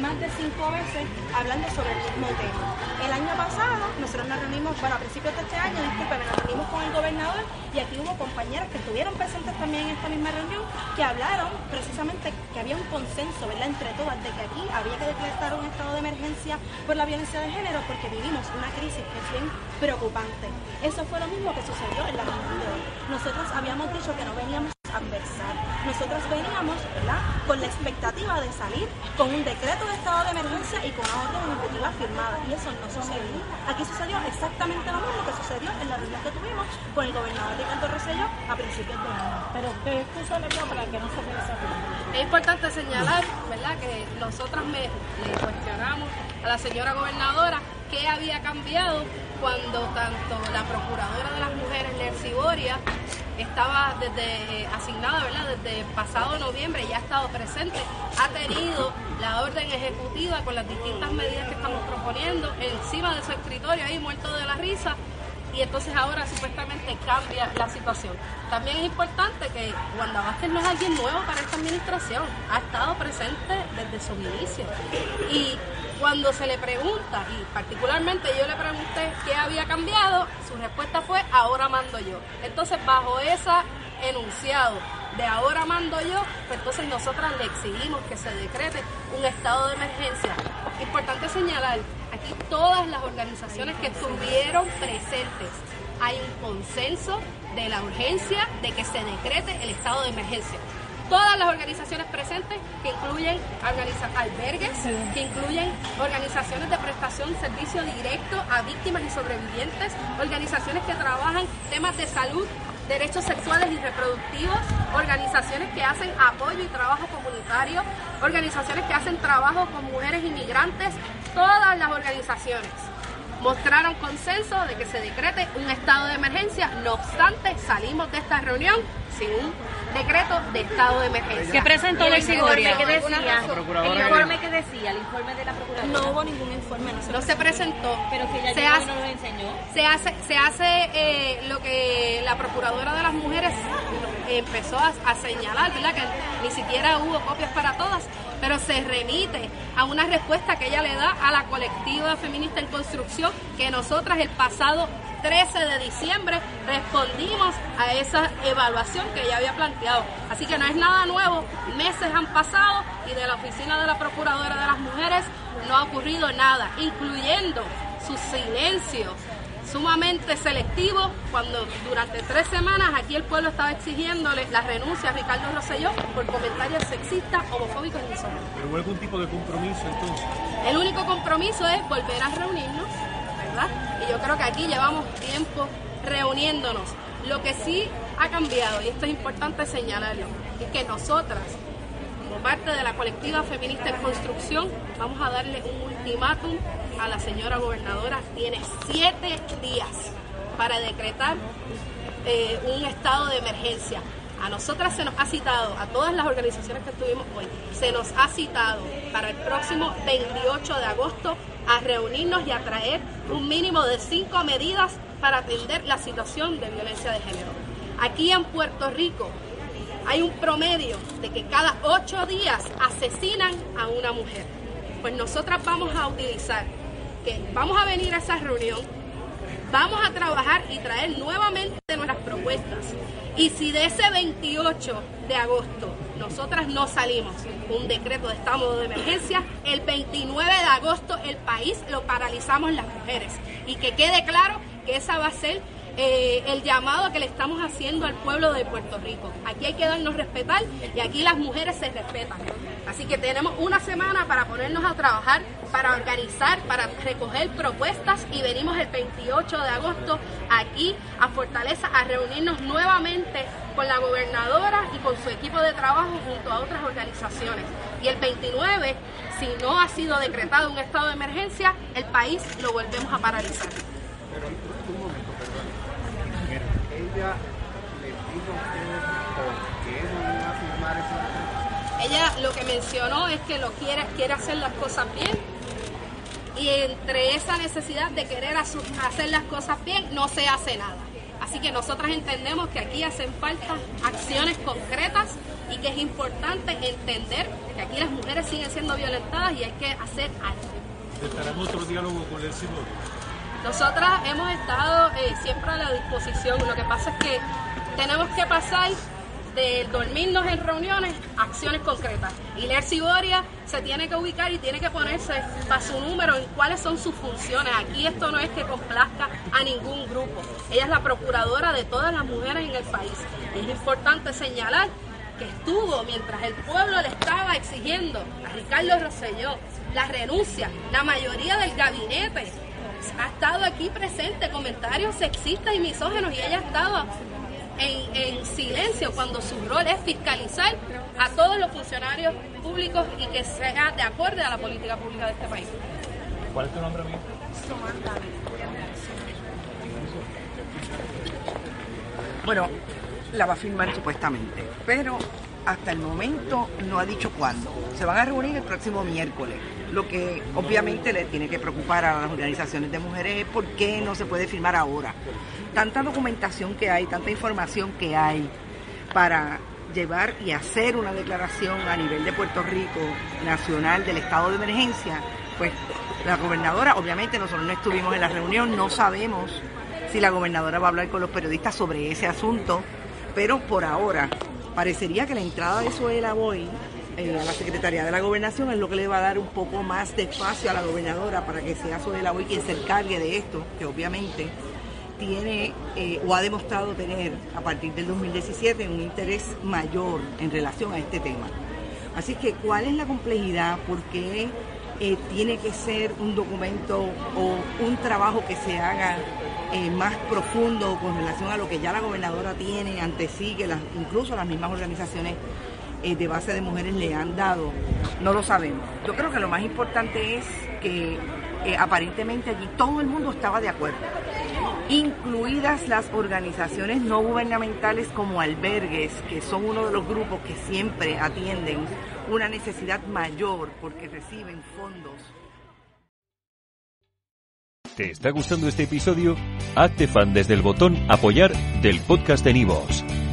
más de cinco veces hablando sobre el mismo tema. El año pasado nosotros nos reunimos, bueno, a principios de este año, discúlpeme, nos reunimos con el gobernador y aquí hubo compañeras que estuvieron presentes también en esta misma reunión que hablaron precisamente que había un consenso, ¿verdad?, entre todas de que aquí había que decretar un estado de emergencia por la violencia de género porque vivimos una crisis que es bien preocupante. Eso fue lo mismo que sucedió en la reunión de hoy. Nosotros habíamos dicho que no veníamos Nosotros veníamos, ¿verdad?, con la expectativa de salir con un decreto de estado de emergencia y con una orden ejecutiva firmada. Y eso no sucedió. Aquí sucedió exactamente lo mismo que sucedió en la reunión que tuvimos con el gobernador Ricardo Rosselló a principios de año. Pero ¿qué excusa le dio para que no se salir? Es importante señalar, ¿verdad?, que nosotras me, le cuestionamos a la señora gobernadora qué había cambiado cuando tanto la procuradora de las mujeres, Nercy Boria, estaba desde asignada, ¿verdad? Desde pasado noviembre, ya ha estado presente, ha tenido la orden ejecutiva con las distintas medidas que estamos proponiendo encima de su escritorio ahí muerto de la risa y entonces ahora supuestamente cambia la situación. También es importante que Wanda no es alguien nuevo para esta administración, ha estado presente desde su inicio. Y cuando se le pregunta, y particularmente yo le pregunté qué había cambiado, su respuesta fue ahora mando yo. Entonces bajo ese enunciado de ahora mando yo, pues entonces nosotras le exigimos que se decrete un estado de emergencia. Importante señalar, aquí todas las organizaciones que estuvieron presentes, hay un consenso de la urgencia de que se decrete el estado de emergencia todas las organizaciones presentes, que incluyen albergues, que incluyen organizaciones de prestación de servicio directo a víctimas y sobrevivientes, organizaciones que trabajan temas de salud, derechos sexuales y reproductivos, organizaciones que hacen apoyo y trabajo comunitario, organizaciones que hacen trabajo con mujeres inmigrantes, todas las organizaciones mostraron consenso de que se decrete un estado de emergencia. No obstante, salimos de esta reunión sin un decreto de estado de emergencia. ¿Qué presentó el la informe que decía? El informe que decía, el informe de la procuradora. No hubo ningún informe, no se, no se presentó. Pero que ella se llegó hace, y no lo enseñó. Se hace, se hace eh, lo que la procuradora de las mujeres empezó a, a señalar, ¿verdad? Que ni siquiera hubo copias para todas, pero se remite a una respuesta que ella le da a la colectiva feminista en construcción que nosotras el pasado 13 de diciembre respondimos a esa evaluación que ella había planteado. Así que no es nada nuevo, meses han pasado y de la oficina de la Procuradora de las Mujeres no ha ocurrido nada, incluyendo su silencio sumamente selectivo cuando durante tres semanas aquí el pueblo estaba exigiéndole la renuncia a Ricardo Rosselló por comentarios sexistas, homofóbicos y misóginos. ¿Pero hubo algún tipo de compromiso entonces? El único compromiso es volver a reunirnos, Y yo creo que aquí llevamos tiempo reuniéndonos. Lo que sí ha cambiado, y esto es importante señalarlo, es que nosotras, como parte de la colectiva feminista en construcción, vamos a darle un ultimátum a la señora gobernadora. Tiene siete días para decretar eh, un estado de emergencia. A nosotras se nos ha citado, a todas las organizaciones que estuvimos hoy, se nos ha citado para el próximo 28 de agosto a reunirnos y a traer un mínimo de cinco medidas para atender la situación de violencia de género. Aquí en Puerto Rico hay un promedio de que cada ocho días asesinan a una mujer. Pues nosotras vamos a utilizar que vamos a venir a esa reunión, vamos a trabajar y traer nuevamente nuestras propuestas. Y si de ese 28 de agosto nosotras no salimos un decreto de estado de emergencia, el 29 de agosto el país lo paralizamos las mujeres. Y que quede claro que esa va a ser eh, el llamado que le estamos haciendo al pueblo de Puerto Rico. Aquí hay que darnos respetar y aquí las mujeres se respetan. Así que tenemos una semana para ponernos a trabajar, para organizar, para recoger propuestas y venimos el 28 de agosto aquí a Fortaleza a reunirnos nuevamente con la gobernadora y con su equipo de trabajo junto a otras organizaciones. Y el 29, si no ha sido decretado un estado de emergencia, el país lo volvemos a paralizar. Pero un momento, perdón. Ella les dijo a ustedes por qué no iba a firmar ese Ella lo que mencionó es que lo quiere, quiere hacer las cosas bien y entre esa necesidad de querer hacer las cosas bien no se hace nada. Así que nosotras entendemos que aquí hacen falta acciones concretas y que es importante entender que aquí las mujeres siguen siendo violentadas y hay que hacer algo. ¿Estará en otro diálogo con el Simón? Nosotras hemos estado eh, siempre a la disposición. Lo que pasa es que tenemos que pasar de dormirnos en reuniones acciones concretas. Y Ler Ciboria se tiene que ubicar y tiene que ponerse para su número en cuáles son sus funciones. Aquí esto no es que complazca a ningún grupo. Ella es la procuradora de todas las mujeres en el país. Es importante señalar que estuvo mientras el pueblo le estaba exigiendo a Ricardo Rosselló la renuncia, la mayoría del gabinete ha estado aquí presente, comentarios sexistas y misógenos, y ella ha estado en, en, silencio cuando su rol es fiscalizar a todos los funcionarios públicos y que sea de acuerdo a la política pública de este país. ¿Cuál es tu nombre, amigo? Bueno, la va a firmar supuestamente, pero hasta el momento no ha dicho cuándo. Se van a reunir el próximo miércoles. Lo que obviamente le tiene que preocupar a las organizaciones de mujeres es por qué no se puede firmar ahora. Tanta documentación que hay, tanta información que hay para llevar y hacer una declaración a nivel de Puerto Rico nacional del estado de emergencia, pues la gobernadora, obviamente nosotros no estuvimos en la reunión, no sabemos si la gobernadora va a hablar con los periodistas sobre ese asunto, pero por ahora parecería que la entrada de Zoela Boy eh, a la Secretaría de la Gobernación es lo que le va a dar un poco más de espacio a la gobernadora para que sea Zoela Boy quien se encargue de esto, que obviamente tiene eh, o ha demostrado tener a partir del 2017 un interés mayor en relación a este tema. Así que, ¿cuál es la complejidad? ¿Por qué eh, tiene que ser un documento o un trabajo que se haga más profundo con relación a lo que ya la gobernadora tiene ante sí, que las, incluso las mismas organizaciones eh, de base de mujeres le han dado? No lo sabemos. Yo creo que lo más importante es que eh, aparentemente allí todo el mundo estaba de acuerdo incluidas las organizaciones no gubernamentales como albergues, que son uno de los grupos que siempre atienden una necesidad mayor porque reciben fondos. ¿Te está gustando este episodio? Hazte fan desde el botón apoyar del podcast de Nivos.